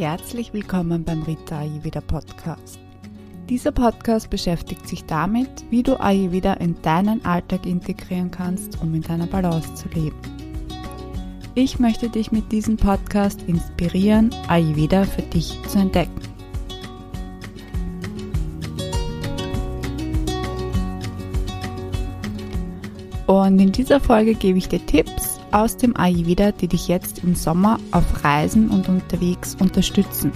Herzlich willkommen beim Rita Ayurveda Podcast. Dieser Podcast beschäftigt sich damit, wie du Ayurveda in deinen Alltag integrieren kannst, um in deiner Balance zu leben. Ich möchte dich mit diesem Podcast inspirieren, Ayurveda für dich zu entdecken. Und in dieser Folge gebe ich dir Tipps aus dem Ayurveda, die dich jetzt im Sommer auf Reisen und unterwegs unterstützen.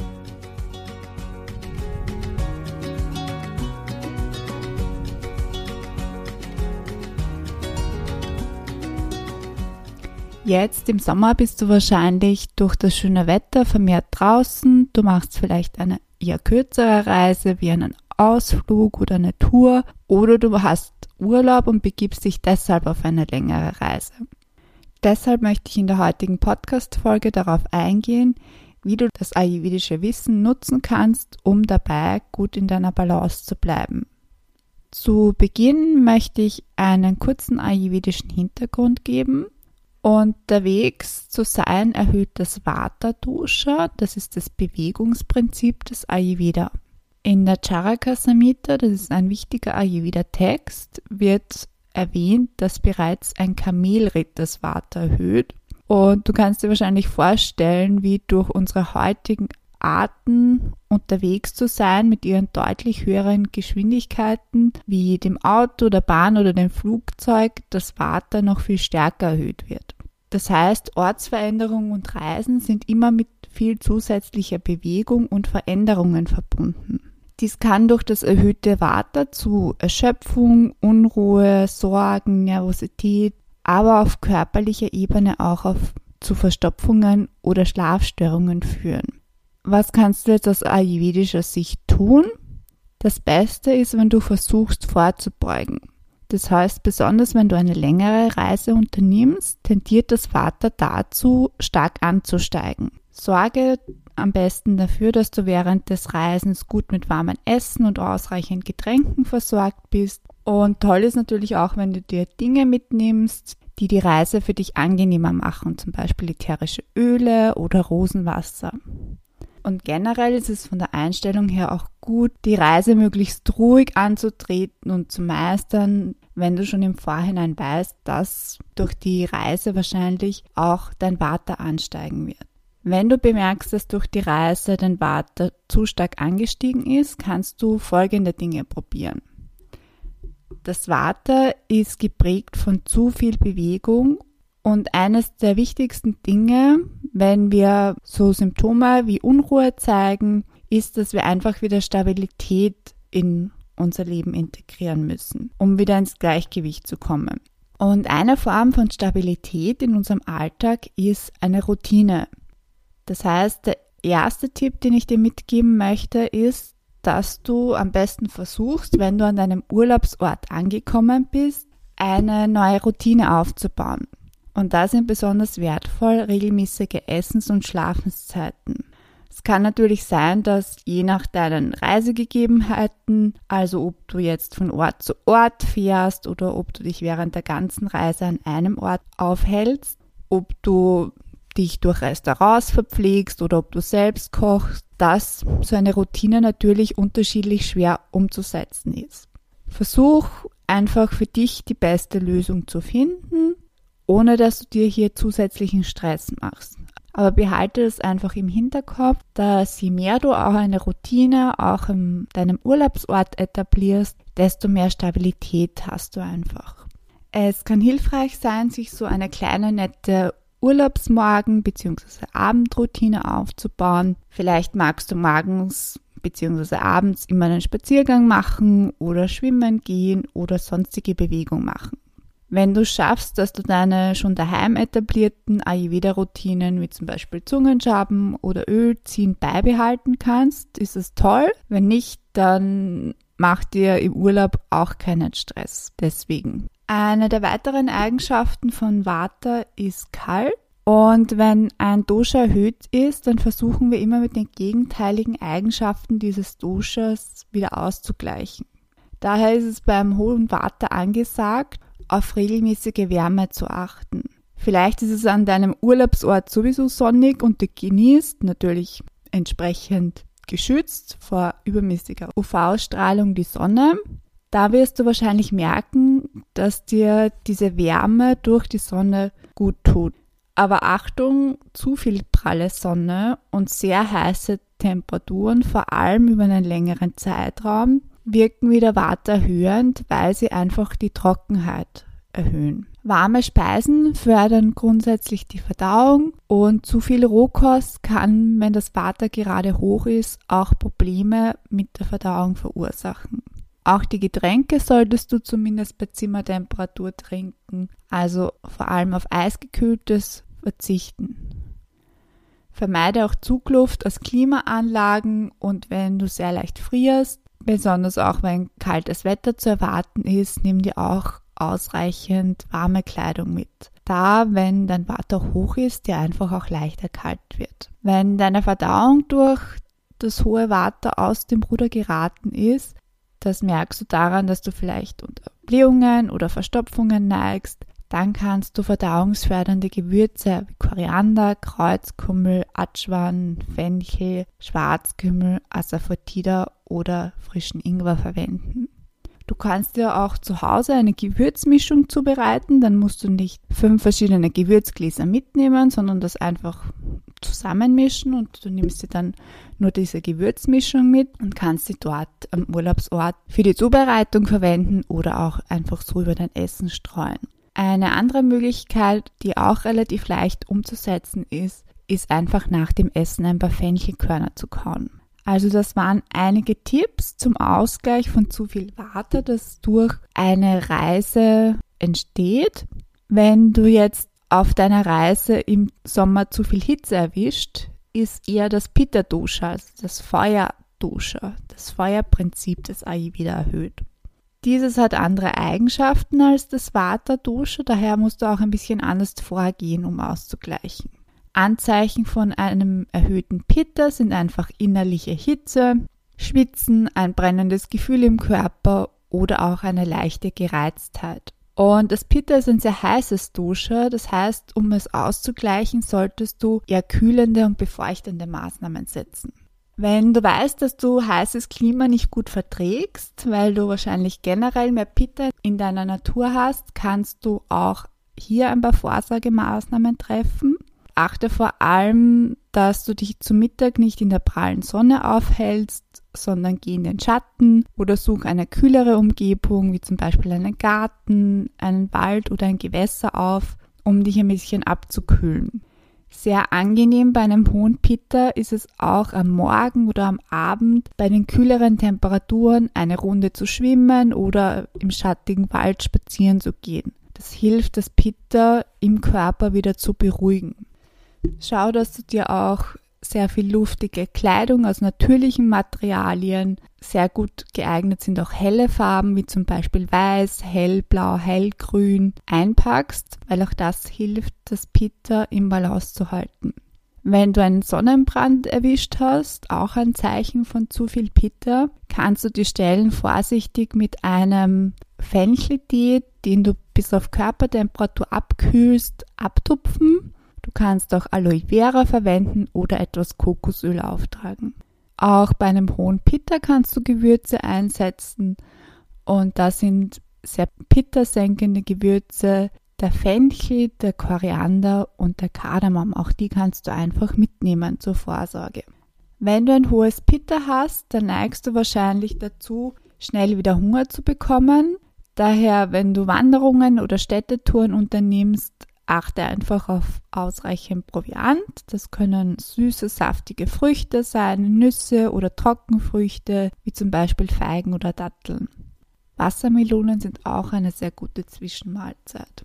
Jetzt im Sommer bist du wahrscheinlich durch das schöne Wetter vermehrt draußen. Du machst vielleicht eine eher kürzere Reise wie einen Ausflug oder eine Tour oder du hast Urlaub und begibst dich deshalb auf eine längere Reise. Deshalb möchte ich in der heutigen Podcast-Folge darauf eingehen, wie du das ayurvedische Wissen nutzen kannst, um dabei gut in deiner Balance zu bleiben. Zu Beginn möchte ich einen kurzen ayurvedischen Hintergrund geben Unterwegs zu sein erhöht das Vata Dosha, das ist das Bewegungsprinzip des Ayurveda. In der Charaka Samhita, das ist ein wichtiger Ayurveda-Text, wird erwähnt, dass bereits ein Kamelritt das Vata erhöht. Und du kannst dir wahrscheinlich vorstellen, wie durch unsere heutigen Arten unterwegs zu sein mit ihren deutlich höheren Geschwindigkeiten wie dem Auto, der Bahn oder dem Flugzeug das Vata noch viel stärker erhöht wird. Das heißt, Ortsveränderungen und Reisen sind immer mit viel zusätzlicher Bewegung und Veränderungen verbunden. Dies kann durch das erhöhte Vata zu Erschöpfung, Unruhe, Sorgen, Nervosität, aber auf körperlicher Ebene auch auf, zu Verstopfungen oder Schlafstörungen führen was kannst du jetzt aus ayurvedischer Sicht tun? Das Beste ist, wenn du versuchst vorzubeugen. Das heißt, besonders wenn du eine längere Reise unternimmst, tendiert das Vater dazu, stark anzusteigen. Sorge am besten dafür, dass du während des Reisens gut mit warmem Essen und ausreichend Getränken versorgt bist. Und toll ist natürlich auch, wenn du dir Dinge mitnimmst, die die Reise für dich angenehmer machen, zum Beispiel ätherische Öle oder Rosenwasser. Und generell ist es von der Einstellung her auch gut, die Reise möglichst ruhig anzutreten und zu meistern, wenn du schon im Vorhinein weißt, dass durch die Reise wahrscheinlich auch dein Water ansteigen wird. Wenn du bemerkst, dass durch die Reise dein Water zu stark angestiegen ist, kannst du folgende Dinge probieren. Das Water ist geprägt von zu viel Bewegung und eines der wichtigsten Dinge, wenn wir so Symptome wie Unruhe zeigen, ist, dass wir einfach wieder Stabilität in unser Leben integrieren müssen, um wieder ins Gleichgewicht zu kommen. Und eine Form von Stabilität in unserem Alltag ist eine Routine. Das heißt, der erste Tipp, den ich dir mitgeben möchte, ist, dass du am besten versuchst, wenn du an deinem Urlaubsort angekommen bist, eine neue Routine aufzubauen. Und da sind besonders wertvoll regelmäßige Essens- und Schlafenszeiten. Es kann natürlich sein, dass je nach deinen Reisegegebenheiten, also ob du jetzt von Ort zu Ort fährst oder ob du dich während der ganzen Reise an einem Ort aufhältst, ob du dich durch Restaurants verpflegst oder ob du selbst kochst, dass so eine Routine natürlich unterschiedlich schwer umzusetzen ist. Versuch einfach für dich die beste Lösung zu finden ohne dass du dir hier zusätzlichen Stress machst. Aber behalte es einfach im Hinterkopf, dass je mehr du auch eine Routine auch in deinem Urlaubsort etablierst, desto mehr Stabilität hast du einfach. Es kann hilfreich sein, sich so eine kleine nette Urlaubsmorgen- bzw. Abendroutine aufzubauen. Vielleicht magst du morgens bzw. abends immer einen Spaziergang machen oder schwimmen gehen oder sonstige Bewegung machen. Wenn du schaffst, dass du deine schon daheim etablierten Ayurveda-Routinen wie zum Beispiel Zungenschaben oder Ölziehen beibehalten kannst, ist es toll. Wenn nicht, dann mach dir im Urlaub auch keinen Stress. Deswegen. Eine der weiteren Eigenschaften von Vata ist kalt. Und wenn ein Dosha erhöht ist, dann versuchen wir immer mit den gegenteiligen Eigenschaften dieses Doshas wieder auszugleichen. Daher ist es beim hohen Vata angesagt, auf regelmäßige Wärme zu achten. Vielleicht ist es an deinem Urlaubsort sowieso sonnig und du genießt natürlich entsprechend geschützt vor übermäßiger UV-Strahlung die Sonne. Da wirst du wahrscheinlich merken, dass dir diese Wärme durch die Sonne gut tut. Aber Achtung, zu viel pralle Sonne und sehr heiße Temperaturen, vor allem über einen längeren Zeitraum, wirken wieder erhöhend, weil sie einfach die Trockenheit erhöhen. Warme Speisen fördern grundsätzlich die Verdauung und zu viel Rohkost kann, wenn das Water gerade hoch ist, auch Probleme mit der Verdauung verursachen. Auch die Getränke solltest du zumindest bei Zimmertemperatur trinken, also vor allem auf eisgekühltes verzichten. Vermeide auch Zugluft aus Klimaanlagen und wenn du sehr leicht frierst, besonders auch wenn kaltes Wetter zu erwarten ist, nimm dir auch ausreichend warme Kleidung mit. Da, wenn dein Water hoch ist, dir einfach auch leichter kalt wird. Wenn deine Verdauung durch das hohe Water aus dem Ruder geraten ist, das merkst du daran, dass du vielleicht unter Blähungen oder Verstopfungen neigst. Dann kannst du verdauungsfördernde Gewürze wie Koriander, Kreuzkümmel, Atschwan, Fenchel, Schwarzkümmel, Asafoetida oder frischen Ingwer verwenden. Du kannst dir auch zu Hause eine Gewürzmischung zubereiten, dann musst du nicht fünf verschiedene Gewürzgläser mitnehmen, sondern das einfach zusammenmischen und du nimmst dir dann nur diese Gewürzmischung mit und kannst sie dort am Urlaubsort für die Zubereitung verwenden oder auch einfach so über dein Essen streuen. Eine andere Möglichkeit, die auch relativ leicht umzusetzen ist, ist einfach nach dem Essen ein paar Fenchelkörner zu kauen. Also das waren einige Tipps zum Ausgleich von zu viel Water, das durch eine Reise entsteht. Wenn du jetzt auf deiner Reise im Sommer zu viel Hitze erwischt, ist eher das Pitta-Dosha, also das Feuerdosha, das Feuerprinzip des Ayurveda erhöht. Dieses hat andere Eigenschaften als das Vata-Dosha, daher musst du auch ein bisschen anders vorgehen, um auszugleichen. Anzeichen von einem erhöhten Pitta sind einfach innerliche Hitze, Schwitzen, ein brennendes Gefühl im Körper oder auch eine leichte Gereiztheit. Und das Pitta ist ein sehr heißes Dosha, das heißt, um es auszugleichen, solltest du eher kühlende und befeuchtende Maßnahmen setzen. Wenn du weißt, dass du heißes Klima nicht gut verträgst, weil du wahrscheinlich generell mehr Pitta in deiner Natur hast, kannst du auch hier ein paar Vorsorgemaßnahmen treffen. Achte vor allem, dass du dich zu Mittag nicht in der prallen Sonne aufhältst, sondern geh in den Schatten oder such eine kühlere Umgebung, wie zum Beispiel einen Garten, einen Wald oder ein Gewässer auf, um dich ein bisschen abzukühlen. Sehr angenehm bei einem hohen Pitta ist es auch am Morgen oder am Abend bei den kühleren Temperaturen eine Runde zu schwimmen oder im schattigen Wald spazieren zu gehen. Das hilft, das Pitta im Körper wieder zu beruhigen. Schau, dass du dir auch sehr viel luftige Kleidung aus natürlichen Materialien. Sehr gut geeignet sind auch helle Farben wie zum Beispiel weiß, hellblau, hellgrün einpackst, weil auch das hilft, das Pitta im Balance zu halten. Wenn du einen Sonnenbrand erwischt hast, auch ein Zeichen von zu viel Pitta, kannst du die Stellen vorsichtig mit einem Fencheltee, den du bis auf Körpertemperatur abkühlst, abtupfen kannst auch Aloe Vera verwenden oder etwas Kokosöl auftragen. Auch bei einem hohen Pitta kannst du Gewürze einsetzen und da sind sehr pittersenkende Gewürze, der Fenchel, der Koriander und der Kardamom. Auch die kannst du einfach mitnehmen zur Vorsorge. Wenn du ein hohes Pitta hast, dann neigst du wahrscheinlich dazu, schnell wieder Hunger zu bekommen. Daher, wenn du Wanderungen oder Städtetouren unternimmst, achte einfach auf ausreichend Proviant. Das können süße, saftige Früchte sein, Nüsse oder Trockenfrüchte, wie zum Beispiel Feigen oder Datteln. Wassermelonen sind auch eine sehr gute Zwischenmahlzeit.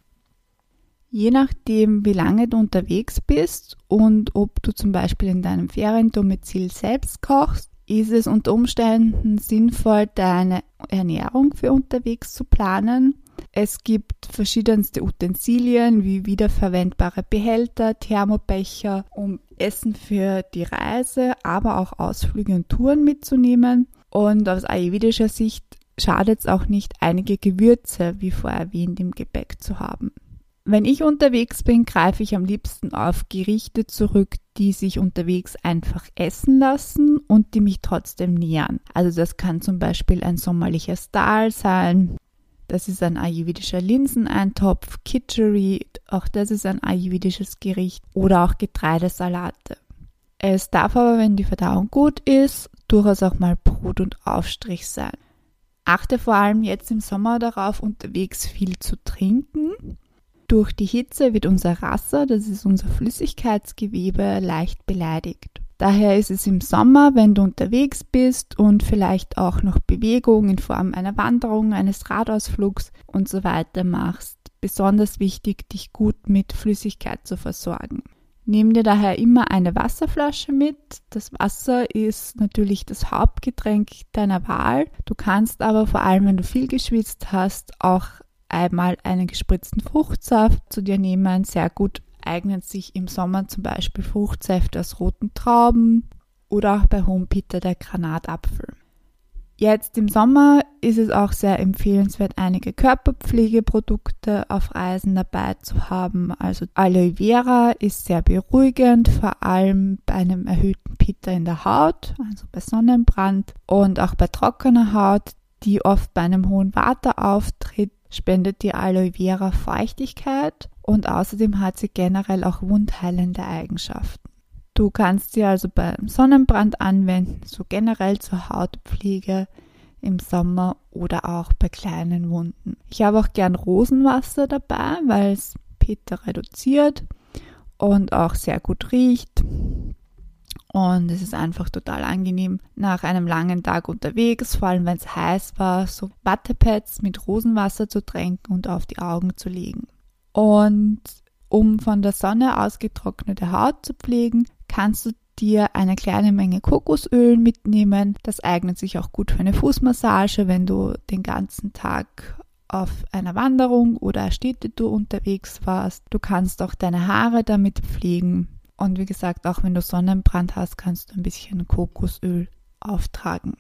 Je nachdem, wie lange du unterwegs bist und ob du zum Beispiel in deinem Feriendomizil selbst kochst, ist es unter Umständen sinnvoll, deine Ernährung für unterwegs zu planen es gibt verschiedenste Utensilien wie wiederverwendbare Behälter, Thermobecher, um Essen für die Reise, aber auch Ausflüge und Touren mitzunehmen. Und aus ayurvedischer Sicht schadet es auch nicht, einige Gewürze, wie vorher erwähnt, im Gepäck zu haben. Wenn ich unterwegs bin, greife ich am liebsten auf Gerichte zurück, die sich unterwegs einfach essen lassen und die mich trotzdem nähern. Also das kann zum Beispiel ein sommerliches Dal sein. Das ist ein ayurvedischer Linseneintopf, Kitchery, auch das ist ein ayurvedisches Gericht oder auch Getreidesalate. Es darf aber, wenn die Verdauung gut ist, durchaus auch mal Brot und Aufstrich sein. Achte vor allem jetzt im Sommer darauf, unterwegs viel zu trinken durch die Hitze wird unser Rasser, das ist unser Flüssigkeitsgewebe, leicht beleidigt. Daher ist es im Sommer, wenn du unterwegs bist und vielleicht auch noch Bewegung in Form einer Wanderung, eines Radausflugs und so weiter machst, besonders wichtig, dich gut mit Flüssigkeit zu versorgen. Nimm dir daher immer eine Wasserflasche mit. Das Wasser ist natürlich das Hauptgetränk deiner Wahl. Du kannst aber vor allem, wenn du viel geschwitzt hast, auch einmal einen gespritzten Fruchtsaft zu dir nehmen. Sehr gut eignet sich im Sommer zum Beispiel Fruchtsäfte aus roten Trauben oder auch bei Hohenpitter der Granatapfel. Jetzt im Sommer ist es auch sehr empfehlenswert, einige Körperpflegeprodukte auf Reisen dabei zu haben. Also Aloe Vera ist sehr beruhigend, vor allem bei einem erhöhten Pitter in der Haut, also bei Sonnenbrand und auch bei trockener Haut, die oft bei einem hohen Water auftritt, spendet die Aloe Vera Feuchtigkeit und außerdem hat sie generell auch wundheilende Eigenschaften. Du kannst sie also beim Sonnenbrand anwenden, so generell zur Hautpflege im Sommer oder auch bei kleinen Wunden. Ich habe auch gern Rosenwasser dabei, weil es Peter reduziert und auch sehr gut riecht. Und es ist einfach total angenehm nach einem langen Tag unterwegs, vor allem wenn es heiß war, so Wattepads mit Rosenwasser zu tränken und auf die Augen zu legen. Und um von der Sonne ausgetrocknete Haut zu pflegen, kannst du dir eine kleine Menge Kokosöl mitnehmen. Das eignet sich auch gut für eine Fußmassage, wenn du den ganzen Tag auf einer Wanderung oder Städtetour unterwegs warst. Du kannst auch deine Haare damit pflegen und wie gesagt, auch wenn du Sonnenbrand hast, kannst du ein bisschen Kokosöl auftragen.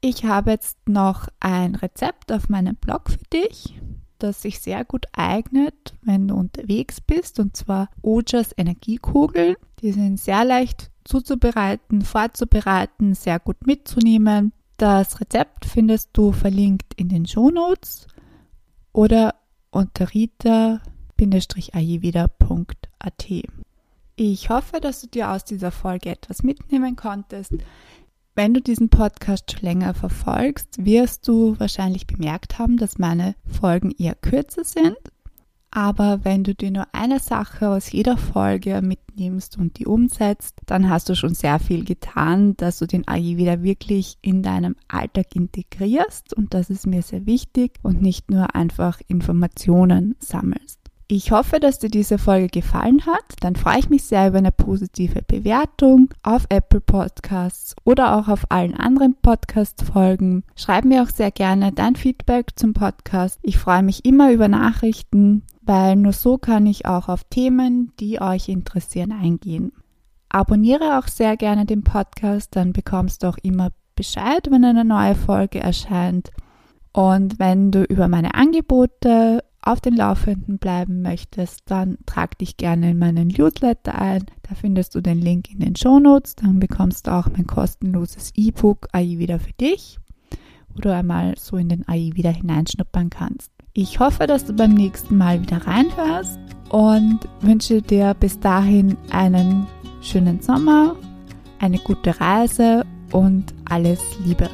Ich habe jetzt noch ein Rezept auf meinem Blog für dich, das sich sehr gut eignet, wenn du unterwegs bist, und zwar Ojas Energiekugeln. Die sind sehr leicht zuzubereiten, vorzubereiten, sehr gut mitzunehmen. Das Rezept findest du verlinkt in den Shownotes oder unter rita-ayurveda.at. Ich hoffe, dass du dir aus dieser Folge etwas mitnehmen konntest. Wenn du diesen Podcast schon länger verfolgst, wirst du wahrscheinlich bemerkt haben, dass meine Folgen eher kürzer sind. Aber wenn du dir nur eine Sache aus jeder Folge mitnimmst und die umsetzt, dann hast du schon sehr viel getan, dass du den Ayurveda wirklich in deinem Alltag integrierst. Und das ist mir sehr wichtig und nicht nur einfach Informationen sammelst. Ich hoffe, dass dir diese Folge gefallen hat. Dann freue ich mich sehr über eine positive Bewertung auf Apple Podcasts oder auch auf allen anderen Podcast-Folgen. Schreib mir auch sehr gerne dein Feedback zum Podcast. Ich freue mich immer über Nachrichten, weil nur so kann ich auch auf Themen, die euch interessieren, eingehen. Abonniere auch sehr gerne den Podcast, dann bekommst du auch immer Bescheid, wenn eine neue Folge erscheint. Und wenn du über meine Angebote auf den Laufenden bleiben möchtest, dann trag dich gerne in meinen Newsletter ein. Da findest du den Link in den Show Notes. Dann bekommst du auch mein kostenloses E-Book AI wieder für dich, wo du einmal so in den AI wieder hineinschnuppern kannst. Ich hoffe, dass du beim nächsten Mal wieder reinhörst und wünsche dir bis dahin einen schönen Sommer, eine gute Reise und alles Liebe.